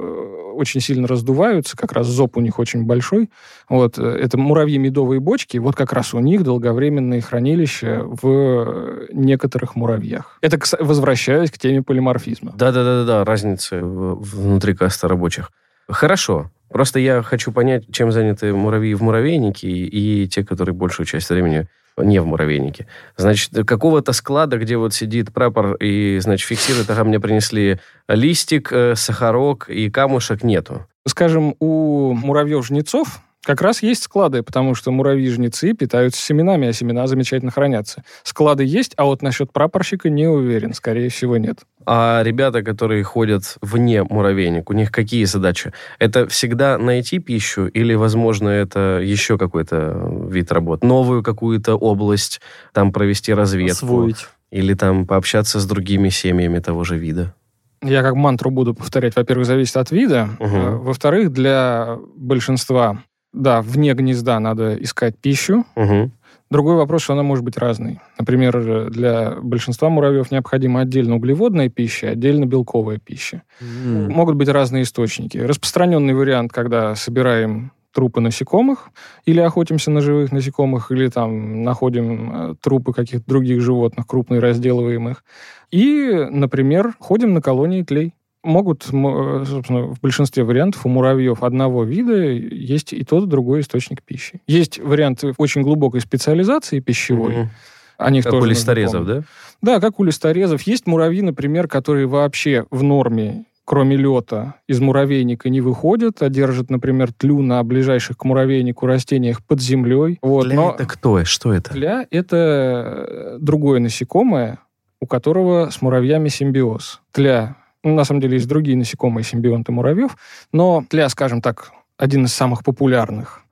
очень сильно раздуваются. Как раз зоб у них очень большой. Вот. э, Это муравьи-медовые бочки. Вот как раз у них долговременные хранилища в э, некоторых муравьях. Это возвращаясь к теме полиморфизма. Да-да-да-да, разница в- внутри каста рабочих. Хорошо. Просто я хочу понять, чем заняты муравьи в муравейнике и, и те, которые большую часть времени не в муравейнике. Значит, какого-то склада, где вот сидит прапор и, значит, фиксирует, ага, мне принесли листик, э, сахарок и камушек, нету. Скажем, у муравьев-жнецов как раз есть склады, потому что муравьи-жнецы питаются семенами, а семена замечательно хранятся. Склады есть, а вот насчет прапорщика не уверен, скорее всего, нет. А ребята, которые ходят вне муравейник, у них какие задачи? Это всегда найти пищу или, возможно, это еще какой-то вид работ? Новую какую-то область, там провести разведку? Освоить. Или там пообщаться с другими семьями того же вида? Я как мантру буду повторять. Во-первых, зависит от вида. Угу. Во-вторых, для большинства, да, вне гнезда надо искать пищу. Угу. Другой вопрос, что она может быть разной. Например, для большинства муравьев необходима отдельно углеводная пища, отдельно белковая пища. М. Могут быть разные источники. Распространенный вариант, когда собираем трупы насекомых или охотимся на живых насекомых, или там находим э, трупы каких-то других животных, крупные, разделываем их. И, например, ходим на колонии тлей. Могут, э, собственно, в большинстве вариантов у муравьев одного вида есть и тот, и другой источник пищи. Есть варианты очень глубокой специализации пищевой. Мгм. О них Как тоже у листорезов, да? Да, как у листорезов. Есть муравьи, например, которые вообще в норме, кроме лета, из муравейника не выходят, а держат, например, тлю на ближайших к муравейнику растениях под землей. Вот. Тля Но это кто? Что это? тля — это э, другое насекомое, у которого с муравьями симбиоз. Тля, на самом деле, есть другие насекомые симбионты муравьев, но тля, скажем так, один из самых популярных.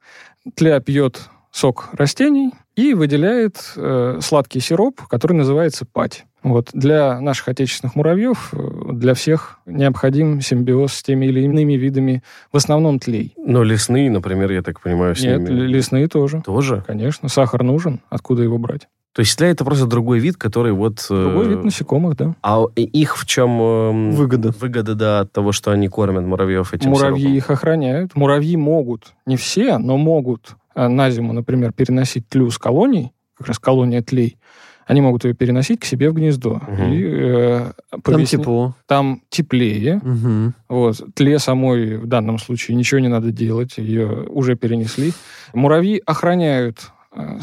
Тля пьет сок растений и выделяет э, сладкий сироп, который называется пать. Вот. Для наших отечественных муравьев, э, для всех необходим симбиоз с теми или иными видами, в основном тлей. Но лесные, например, я так понимаю, с Нет, ними... лесные тоже. Тоже? Конечно, сахар нужен. Откуда его брать? То есть тля это просто другой вид, который вот... э, Другой вид насекомых, да. А их в чем эм, Выгода. выгода, да, от того, что они кормят муравьев этим Муравьи сиропом? их охраняют. Муравьи могут, не все, но могут э, на зиму, например, переносить тлю с колоний, как раз колония тлей, они могут ее переносить к себе в гнездо. Мгм. И, э, по Там тепло. Там теплее. Мгм. Вот. Тле самой в данном случае ничего не надо делать, ее уже перенесли. Муравьи охраняют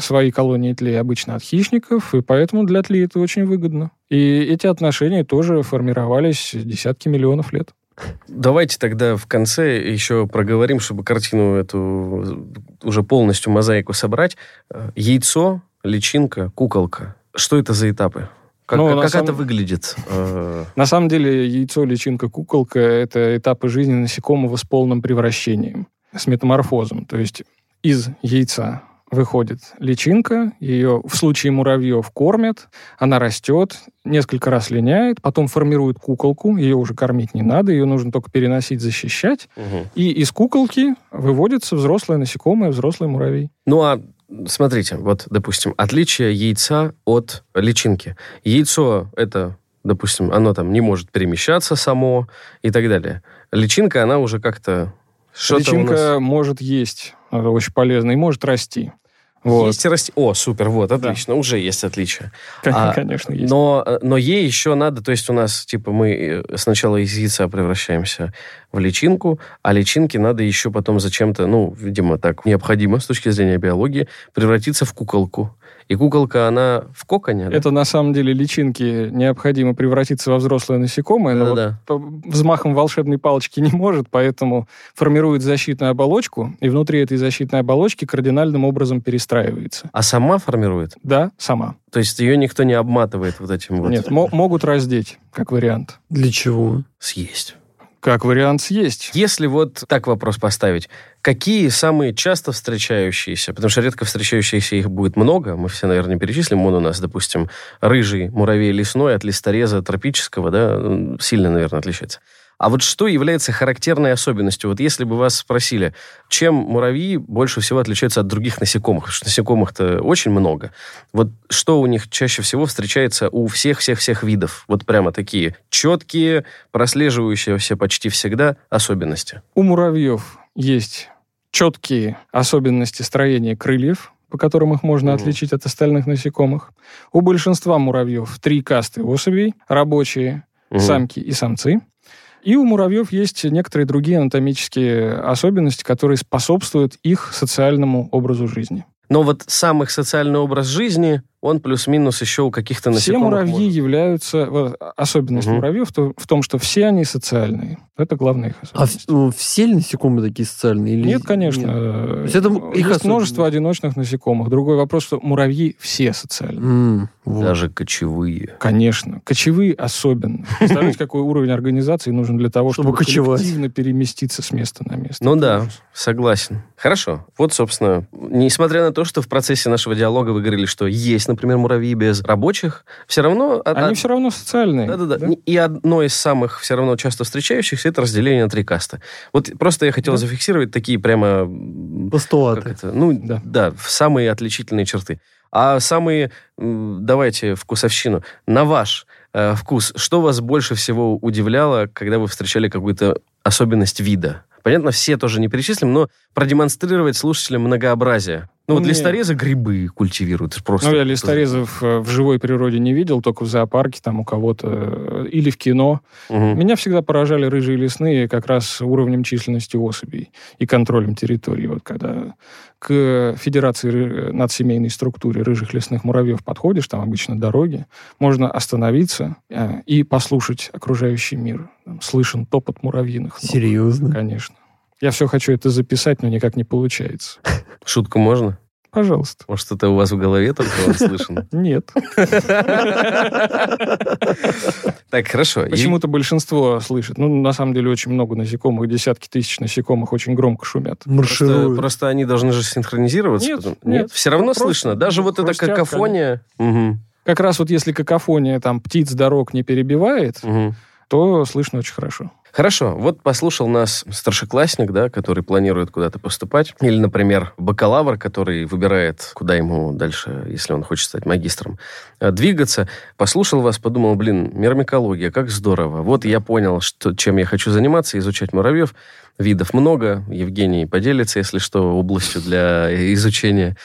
свои колонии тлей обычно от хищников, и поэтому для тлей это очень выгодно. И эти отношения тоже формировались десятки миллионов лет. Давайте тогда в конце еще проговорим, чтобы картину эту уже полностью мозаику собрать. Э, Яйцо, личинка, куколка. Что это за этапы? Как, Ну, как- самом- это выглядит? Э, На самом деле яйцо, личинка, куколка – это этапы жизни насекомого с полным превращением, с метаморфозом. То есть из яйца выходит личинка, ее в случае муравьев кормят, она растет, несколько раз линяет, потом формирует куколку, ее уже кормить не надо, ее нужно только переносить, защищать, мгм. и из куколки выводится взрослое насекомое, взрослый муравей. Ну а смотрите, вот, допустим, отличие яйца от личинки. Яйцо это, допустим, оно там не может перемещаться само и так далее. Личинка, она уже как-то что-то у Личинка нас... может есть, это очень полезно, и может расти. Вот. Есть и расти. О, супер, вот, Да. отлично, уже есть отличие. Кон- А, Конечно, есть. Но, э, но ей еще надо, то есть у нас, типа, мы э, сначала из яйца превращаемся в личинку, а личинке надо еще потом зачем-то, ну, видимо, так необходимо с точки зрения биологии, превратиться в куколку. И куколка, она в коконе, да? Это на самом деле личинки необходимо превратиться во взрослое насекомое, но Да-да. вот по- взмахом волшебной палочки не может, поэтому формирует защитную оболочку, и внутри этой защитной оболочки кардинальным образом перестраивается. А сама формирует? Да, сама. То есть ее никто не обматывает вот этим вот Нет, мо- могут раздеть, как вариант. Для чего? съесть. Как вариант съесть. Если вот так вопрос поставить, какие самые часто встречающиеся, потому что редко встречающиеся их будет много, мы все, наверное, перечислим, он у нас, допустим, рыжий муравей лесной от листореза тропического, да, сильно, наверное, отличается. А вот что является характерной особенностью? Вот если бы вас спросили, чем муравьи больше всего отличаются от других насекомых? Потому что насекомых-то очень много. Вот что у них чаще всего встречается у всех-всех-всех видов? Вот прямо такие четкие, прослеживающиеся почти всегда особенности. У муравьев есть четкие особенности строения крыльев, по которым их можно Мгм. отличить от остальных насекомых. У большинства муравьев три касты особей, рабочие, Мгм. самки и самцы. И у муравьев есть некоторые другие анатомические особенности, которые способствуют их социальному образу жизни. Но вот сам их социальный образ жизни он плюс-минус еще у каких-то Все насекомых... муравьи может- являются... вот, Особенность Мгм. муравьев в то- в том, что все они социальные. Это главная их А особенность. ну, все ли насекомые такие социальные? Или... Нет, конечно. Нет? э, есть это их Есть множество одиночных насекомых. Другой вопрос, что муравьи все социальные. М, вот. Даже кочевые. Конечно. Кочевые особенно. Представляете, какой уровень организации нужен для того, Чтобы чтобы, кочевать. коллективно переместиться с места на место. Ну да, согласен. Хорошо. Вот, собственно, несмотря на то, что в процессе нашего диалога вы говорили, что есть, например, муравьи без рабочих, все равно... Они а- все равно социальные. Да-да-да. да? И одно из самых все равно часто встречающихся это разделение на три каста. Вот просто я хотел Да. зафиксировать такие прямо... Постулаты. это? Ну, Да. да. самые отличительные черты. А самые, давайте, вкусовщину. На ваш э, вкус, что вас больше всего удивляло, когда вы встречали какую-то особенность вида? Понятно, все тоже не перечислим, но продемонстрировать слушателям многообразие. Ну, вот листорезы грибы культивируют. это Просто Ну, я листорезов э, в живой природе не видел, только в зоопарке там у кого-то э, или в кино. Мгм. Меня всегда поражали рыжие лесные как раз уровнем численности особей и контролем территории. Вот когда к Федерации ры- надсемейной структуре рыжих лесных муравьев подходишь, там обычно дороги, можно остановиться э, и послушать окружающий мир. Там слышен топот муравьиных. ног. Серьезно? Конечно. Я все хочу это записать, но никак не получается. Шутку можно? Пожалуйста. Может, это у вас в голове только он слышен? Нет. Так, хорошо. Почему-то большинство слышит. Ну, на самом деле, очень много насекомых, десятки тысяч насекомых очень громко шумят. Маршируют. просто они должны же синхронизироваться. Нет. Все равно слышно. Даже вот эта какофония. Как раз вот если какофония там птиц дорог не перебивает, то слышно очень хорошо. Хорошо, вот послушал нас старшеклассник, да, который планирует куда-то поступать. Или, например, бакалавр, который выбирает, куда ему дальше, если он хочет стать магистром, э, двигаться. Послушал вас, подумал, блин, мирмикология, как здорово. Вот я понял, что, чем я хочу заниматься, изучать муравьев. Видов много. Евгений поделится, если что, областью для изучения.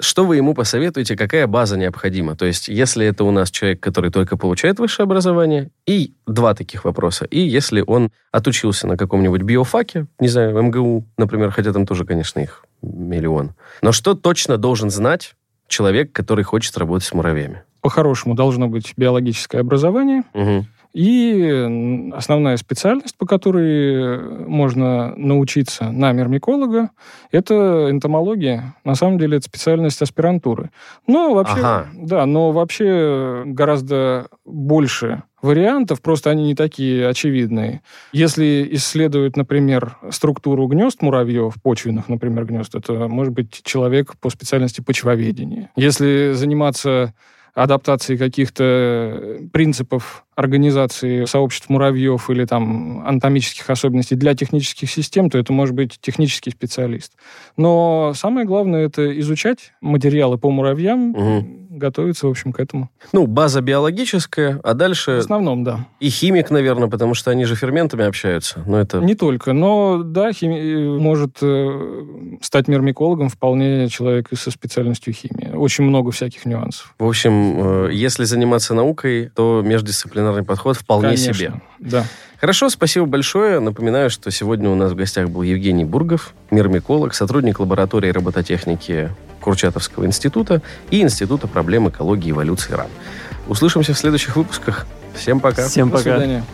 Что вы ему посоветуете, какая база необходима? То есть, если это у нас человек, который только получает высшее образование, и два таких вопроса. И если он отучился на каком-нибудь биофаке, не знаю, МГУ, например, хотя там тоже, конечно, их миллион. Но что точно должен знать человек, который хочет работать с муравьями? По-хорошему должно быть биологическое образование Мгм. И основная специальность, по которой можно научиться на мирмиколога, это энтомология. На самом деле это специальность аспирантуры. Но вообще, Ага. да, но вообще гораздо больше вариантов, просто они не такие очевидные. Если исследовать, например, структуру гнезд муравьев, почвенных, например, гнезд, это может быть человек по специальности почвоведения. Если заниматься адаптацией каких-то принципов организации сообществ муравьев или там анатомических особенностей для технических систем, то это может быть технический специалист. Но самое главное это изучать материалы по муравьям, Мгм. готовиться, в общем, к этому. Ну, база биологическая, а В дальше основном, да. и химик, наверное, потому что они же ферментами общаются. Но это... Не только, но да, хими- может э, стать мирмикологом вполне человек и со специальностью химии. Очень много всяких нюансов. В общем, э, если заниматься наукой, то междисциплинарный подход вполне Конечно. себе. Да. Хорошо, спасибо большое. Напоминаю, что сегодня у нас в гостях был Евгений Бургов, мирмиколог, сотрудник лаборатории робототехники Курчатовского института и Института проблем экологии и эволюции РАН. Услышимся в следующих выпусках. Всем пока. Всем До пока. свидания.